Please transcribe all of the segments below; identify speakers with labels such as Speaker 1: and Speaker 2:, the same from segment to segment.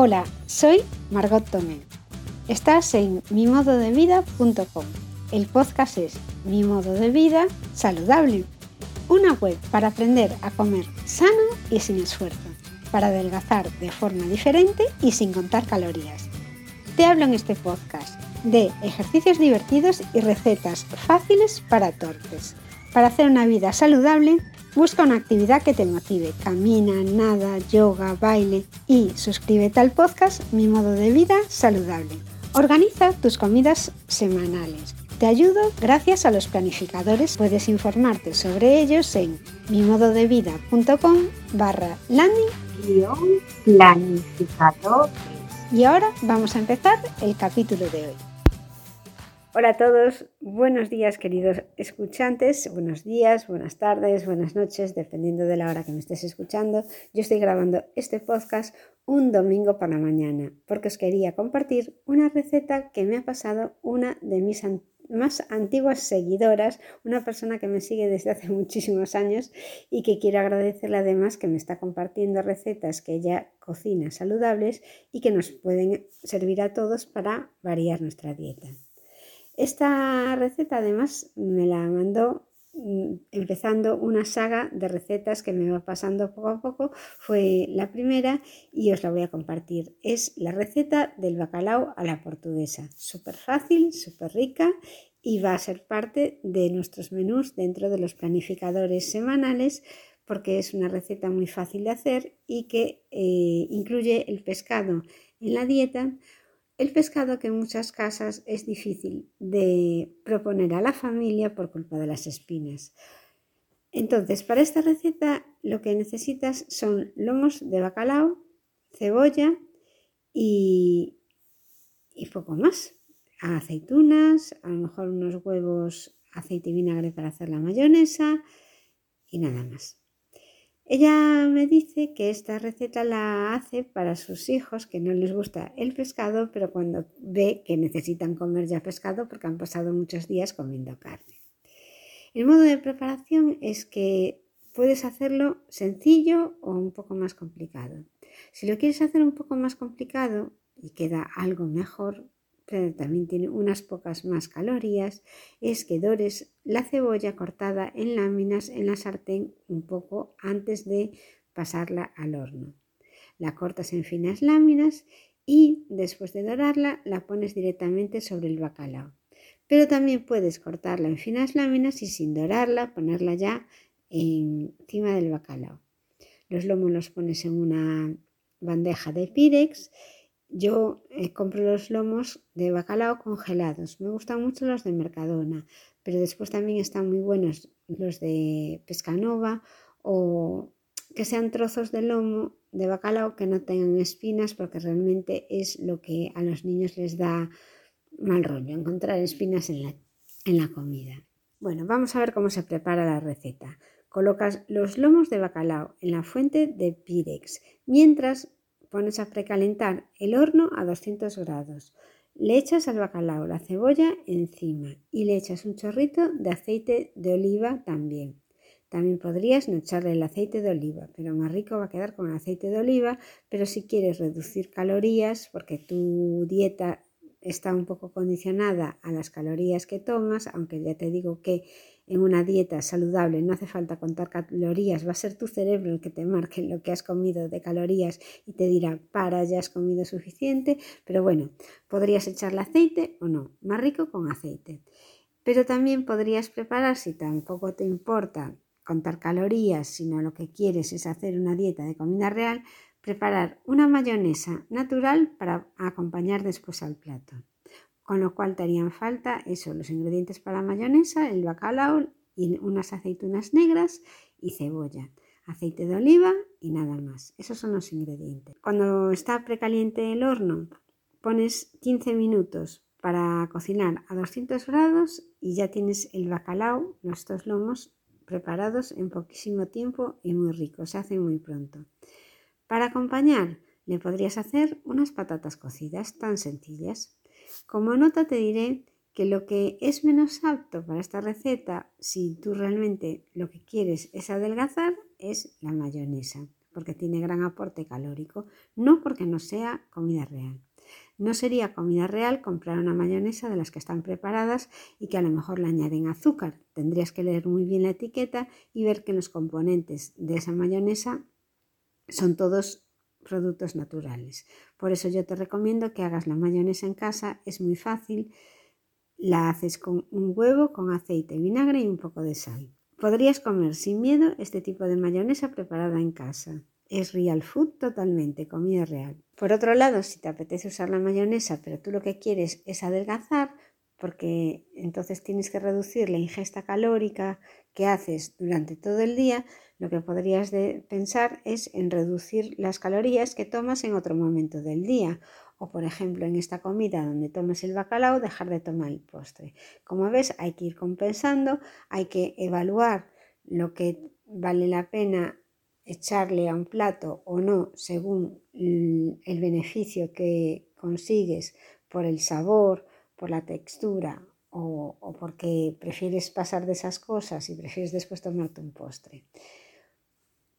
Speaker 1: Hola, soy Margot Tomé. Estás en mimododevida.com. El podcast es Mi modo de vida saludable. Una web para aprender a comer sano y sin esfuerzo, para adelgazar de forma diferente y sin contar calorías. Te hablo en este podcast de ejercicios divertidos y recetas fáciles para torpes. Para hacer una vida saludable, busca una actividad que te motive. Camina, nada, yoga, baile y suscríbete al podcast Mi modo de vida saludable. Organiza tus comidas semanales. Te ayudo gracias a los planificadores. Puedes informarte sobre ellos en mimododevida.com barra landing planificadores. Y ahora vamos a empezar el capítulo de hoy. Hola a todos, buenos días queridos escuchantes, buenos días, buenas tardes, buenas noches, dependiendo de la hora que me estés escuchando. Yo estoy grabando este podcast un domingo por la mañana porque os quería compartir una receta que me ha pasado una de mis más antiguas seguidoras, una persona que me sigue desde hace muchísimos años y que quiero agradecerle además que me está compartiendo recetas que ella cocina saludables y que nos pueden servir a todos para variar nuestra dieta. Esta receta además me la mandó mm, empezando una saga de recetas que me va pasando poco a poco. Fue la primera y os la voy a compartir. Es la receta del bacalao a la portuguesa. Súper fácil, súper rica y va a ser parte de nuestros menús dentro de los planificadores semanales porque es una receta muy fácil de hacer y que eh, incluye el pescado en la dieta el pescado que en muchas casas es difícil de proponer a la familia por culpa de las espinas. Entonces, para esta receta lo que necesitas son lomos de bacalao, cebolla y, y poco más. Aceitunas, a lo mejor unos huevos, aceite y vinagre para hacer la mayonesa y nada más. Ella me dice que esta receta la hace para sus hijos que no les gusta el pescado, pero cuando ve que necesitan comer ya pescado porque han pasado muchos días comiendo carne. El modo de preparación es que puedes hacerlo sencillo o un poco más complicado. Si lo quieres hacer un poco más complicado y queda algo mejor, pero también tiene unas pocas más calorías, es que dores la cebolla cortada en láminas en la sartén un poco antes de pasarla al horno. La cortas en finas láminas y después de dorarla la pones directamente sobre el bacalao. Pero también puedes cortarla en finas láminas y sin dorarla ponerla ya encima del bacalao. Los lomos los pones en una bandeja de pirex yo eh, compro los lomos de bacalao congelados. Me gustan mucho los de Mercadona, pero después también están muy buenos los de Pescanova o que sean trozos de lomo de bacalao que no tengan espinas porque realmente es lo que a los niños les da mal rollo, encontrar espinas en la, en la comida. Bueno, vamos a ver cómo se prepara la receta. Colocas los lomos de bacalao en la fuente de Pirex mientras Pones a precalentar el horno a 200 grados. Le echas al bacalao la cebolla encima y le echas un chorrito de aceite de oliva también. También podrías no echarle el aceite de oliva, pero más rico va a quedar con el aceite de oliva. Pero si quieres reducir calorías, porque tu dieta está un poco condicionada a las calorías que tomas, aunque ya te digo que en una dieta saludable no hace falta contar calorías, va a ser tu cerebro el que te marque lo que has comido de calorías y te dirá, para, ya has comido suficiente, pero bueno, podrías echarle aceite o no, más rico con aceite. Pero también podrías preparar, si tampoco te importa contar calorías, sino lo que quieres es hacer una dieta de comida real, preparar una mayonesa natural para acompañar después al plato con lo cual te harían falta eso, los ingredientes para mayonesa, el bacalao y unas aceitunas negras y cebolla, aceite de oliva y nada más. Esos son los ingredientes. Cuando está precaliente el horno, pones 15 minutos para cocinar a 200 grados y ya tienes el bacalao, los dos lomos preparados en poquísimo tiempo y muy ricos, se hacen muy pronto. Para acompañar, le podrías hacer unas patatas cocidas tan sencillas. Como nota te diré que lo que es menos apto para esta receta, si tú realmente lo que quieres es adelgazar, es la mayonesa. porque tiene gran aporte calórico, no porque no sea comida real. No sería comida real comprar una mayonesa de las que están preparadas y que a lo mejor le añaden azúcar. Tendrías que leer muy bien la etiqueta y ver que los componentes de esa mayonesa son todos productos naturales. Por eso yo te recomiendo que hagas la mayonesa en casa, es muy fácil. La haces con un huevo, con aceite, vinagre y un poco de sal. Podrías comer sin miedo este tipo de mayonesa preparada en casa. Es real food totalmente, comida real. Por otro lado, si te apetece usar la mayonesa, pero tú lo que quieres es adelgazar, porque entonces tienes que reducir la ingesta calórica que haces durante todo el día, lo que podrías pensar es en reducir las calorías que tomas en otro momento del día. O por ejemplo, en esta comida donde tomas el bacalao, dejar de tomar el postre. Como ves, hay que ir compensando, hay que evaluar lo que vale la pena echarle a un plato o no según el beneficio que consigues por el sabor, por la textura o, o, porque prefieres pasar de esas cosas y prefieres después tomarte un postre.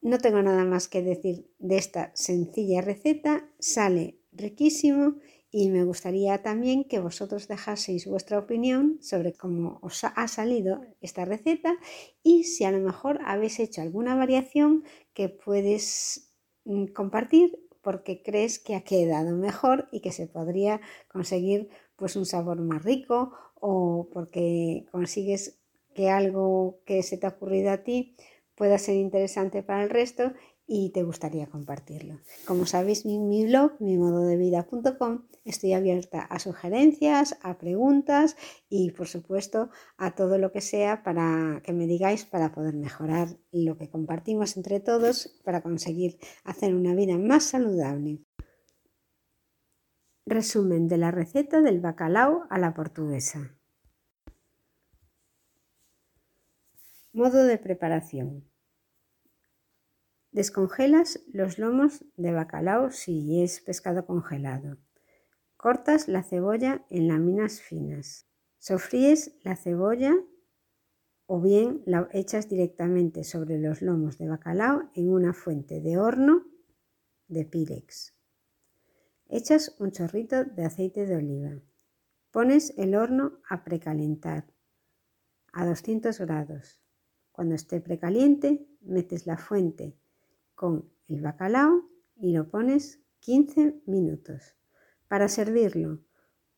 Speaker 1: No tengo nada más que decir de esta sencilla receta, sale riquísimo y me gustaría también que vosotros dejaseis vuestra opinión sobre cómo os ha salido esta receta y si a lo mejor habéis hecho alguna variación que puedes mm, compartir porque crees que ha quedado mejor y que se podría conseguir pues un sabor más rico o porque consigues que algo que se te ha ocurrido a ti pueda ser interesante para el resto y te gustaría compartirlo. Como sabéis, en mi blog, mimododevida.com, estoy abierta a sugerencias, a preguntas y, por supuesto, a todo lo que sea para que me digáis para poder mejorar lo que compartimos entre todos para conseguir hacer una vida más saludable. Resumen de la receta del bacalao a la portuguesa. Modo de preparación. Descongelas los lomos de bacalao si es pescado congelado. Cortas la cebolla en láminas finas. Sofríes la cebolla o bien la echas directamente sobre los lomos de bacalao en una fuente de horno de Pirex. Echas un chorrito de aceite de oliva. Pones el horno a precalentar a 200 grados. Cuando esté precaliente, metes la fuente con el bacalao y lo pones 15 minutos. Para servirlo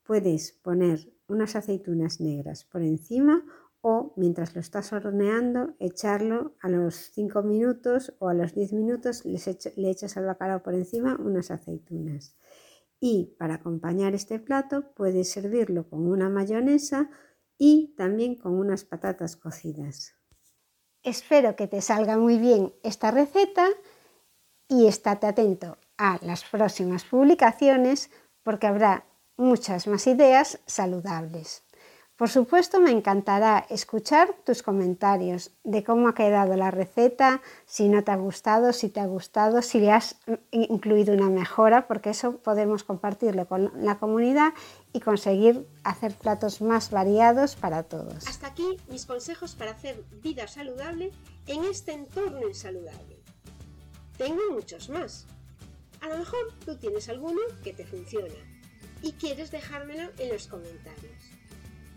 Speaker 1: puedes poner unas aceitunas negras por encima o mientras lo estás horneando echarlo a los 5 minutos o a los 10 minutos le echas al bacalao por encima unas aceitunas. Y para acompañar este plato puedes servirlo con una mayonesa y también con unas patatas cocidas. Espero que te salga muy bien esta receta y estate atento a las próximas publicaciones porque habrá muchas más ideas saludables. Por supuesto, me encantará escuchar tus comentarios de cómo ha quedado la receta, si no te ha gustado, si te ha gustado, si le has incluido una mejora, porque eso podemos compartirlo con la comunidad y conseguir hacer platos más variados para todos.
Speaker 2: Hasta aquí mis consejos para hacer vida saludable en este entorno insaludable. Tengo muchos más. A lo mejor tú tienes alguno que te funciona y quieres dejármelo en los comentarios.